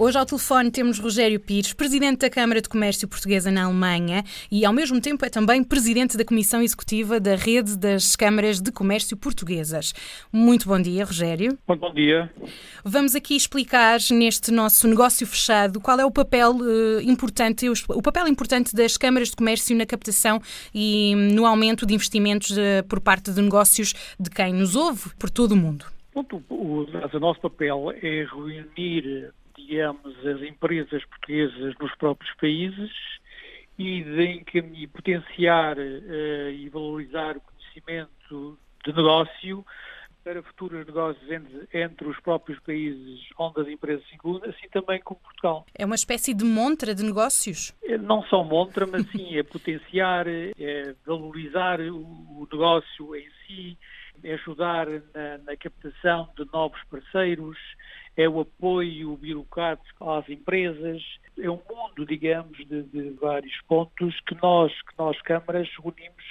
Hoje ao telefone temos Rogério Pires, presidente da Câmara de Comércio Portuguesa na Alemanha e, ao mesmo tempo, é também presidente da Comissão Executiva da Rede das Câmaras de Comércio Portuguesas. Muito bom dia, Rogério. Muito bom dia. Vamos aqui explicar neste nosso negócio fechado qual é o papel uh, importante, o papel importante das câmaras de comércio na captação e no aumento de investimentos uh, por parte de negócios de quem nos ouve por todo o mundo. o, o, o nosso papel é reunir digamos, as empresas portuguesas nos próprios países e de potenciar uh, e valorizar o conhecimento de negócio para futuros negócios entre, entre, os próprios países onde as empresas se incluem, assim também como Portugal. É uma espécie de montra de negócios? É, não só montra, mas sim é potenciar, é valorizar o, o negócio em si, ajudar na, na captação de novos parceiros, é o apoio burocrático às empresas, é um mundo, digamos, de, de vários pontos que nós, que nós câmaras, unimos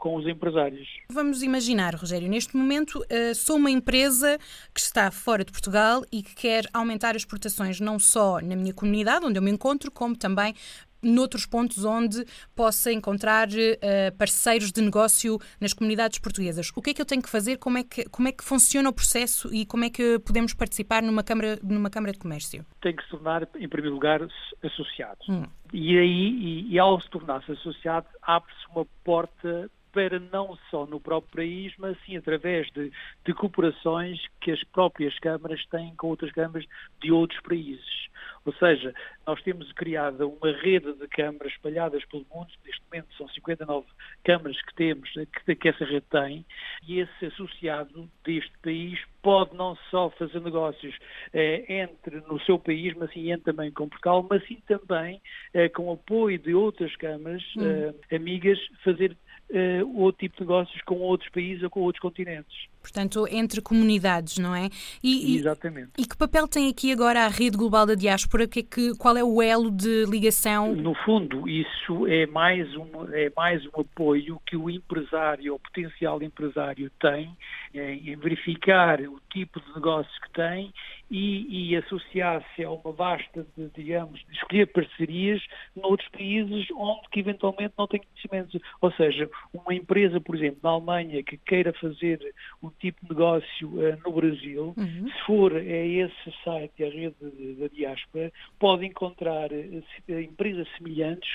com os empresários. Vamos imaginar, Rogério, neste momento uh, sou uma empresa que está fora de Portugal e que quer aumentar as exportações não só na minha comunidade, onde eu me encontro, como também noutros pontos onde possa encontrar uh, parceiros de negócio nas comunidades portuguesas. O que é que eu tenho que fazer? Como é que, como é que funciona o processo e como é que podemos participar numa Câmara, numa câmara de Comércio? Tem que se tornar, em primeiro lugar, associado. Hum. E aí, e, e ao se tornar-se associado, abre-se uma porta para não só no próprio país, mas sim através de, de cooperações que as próprias câmaras têm com outras câmaras de outros países. Ou seja, nós temos criado uma rede de câmaras espalhadas pelo mundo, neste momento são 59 câmaras que temos, que, que essa rede tem, e esse associado deste país pode não só fazer negócios eh, entre no seu país, mas sim entre também com Portugal, mas sim também eh, com apoio de outras câmaras hum. eh, amigas fazer uh, outro tipo de negócios com outros países ou com outros continentes. Portanto, entre comunidades, não é? E, Exatamente. E, e que papel tem aqui agora a rede global da diáspora? Que, é que, qual é o elo de ligação? No fundo, isso é mais, um, é mais um apoio que o empresário, o potencial empresário tem em, em verificar o tipo de negócio que tem e, e associar-se a uma vasta, de, digamos, de escolher parcerias noutros países onde que eventualmente não tem conhecimentos. Ou seja, uma empresa, por exemplo, na Alemanha que queira fazer um tipo de negócio uh, no Brasil, uhum. se for a esse site, a rede da diáspora, pode encontrar uh, empresas semelhantes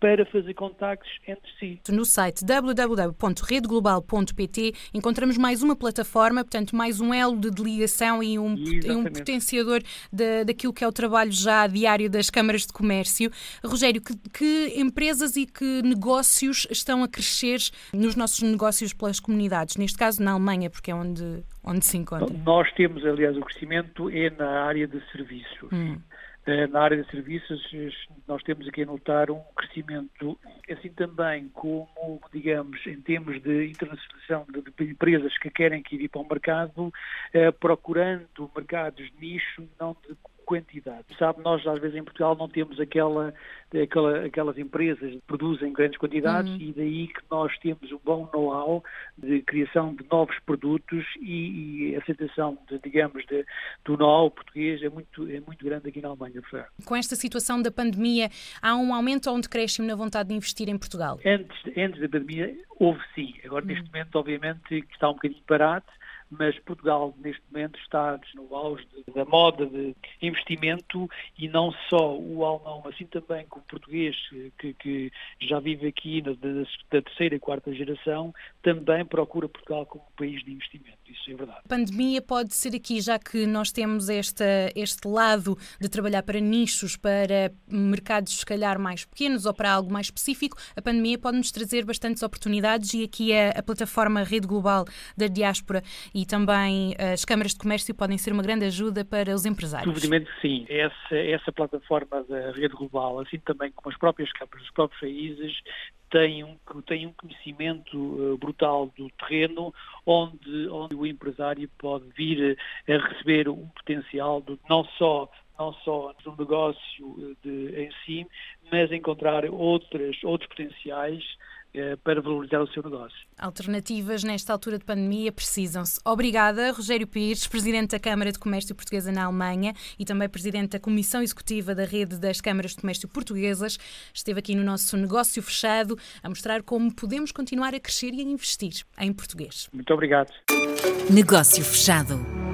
para fazer contactos entre si. No site www.redeglobal.pt encontramos mais uma plataforma, portanto, mais um elo de ligação e um, e um potenciador de, daquilo que é o trabalho já diário das câmaras de comércio. Rogério, que, que empresas e que negócios estão a crescer nos nossos negócios pelas comunidades? Neste caso, na Alemanha, porque é onde, onde se encontra. Nós temos, aliás, o crescimento é na área de serviços. Hum. Eh, na área de serviços, nós temos aqui a notar um crescimento, assim também como, digamos, em termos de internacionalização de, empresas que querem que ir para o mercado, eh, procurando mercados de nicho, não de quantidade. Sabe, nós às vezes em Portugal não temos aquela, aquela aquelas empresas que produzem grandes quantidades uhum. e daí que nós temos um bom know-how de criação de novos produtos e, e a aceitação, de, digamos, de, do know-how português é muito, é muito grande aqui na Alemanha. Com esta situação da pandemia, há um aumento ou um decréscimo na vontade de investir em Portugal? Antes, antes da pandemia houve sim. Agora, uhum. neste momento, obviamente, que está um bocadinho parado, mas Portugal neste momento está no auge da moda de investimento e não só o alemão, assim também com o português que, que já vive aqui na, da, da, terceira e quarta geração, também procura Portugal como país de investimento. Isso é verdade. A pandemia pode ser aqui, já que nós temos esta, este lado de trabalhar para nichos, para mercados se calhar mais pequenos ou para algo mais específico, a pandemia pode nos trazer bastantes oportunidades e aqui a, a plataforma Rede Global da Diáspora e também as câmaras de comércio podem ser uma grande ajuda para os empresários. Obviamente sim. Essa, essa plataforma da rede global, assim também como as próprias câmaras dos próprios países, tem um, tem um conhecimento uh, brutal do terreno, onde, onde o empresário pode vir a receber um potencial de, não só não só negócio de, em si, mas encontrar outras, outros potenciais eh, para valorizar o seu negócio. Alternativas nesta altura de pandemia precisam-se. Obrigada, Rogério Pires, Presidente da Câmara de Comércio Portuguesa na Alemanha e também Presidente da Comissão Executiva da Rede das Câmaras de Comércio Portuguesas. Esteve aqui no nosso negócio fechado a mostrar como podemos continuar a crescer e a investir em português. Muito obrigado. Negócio fechado.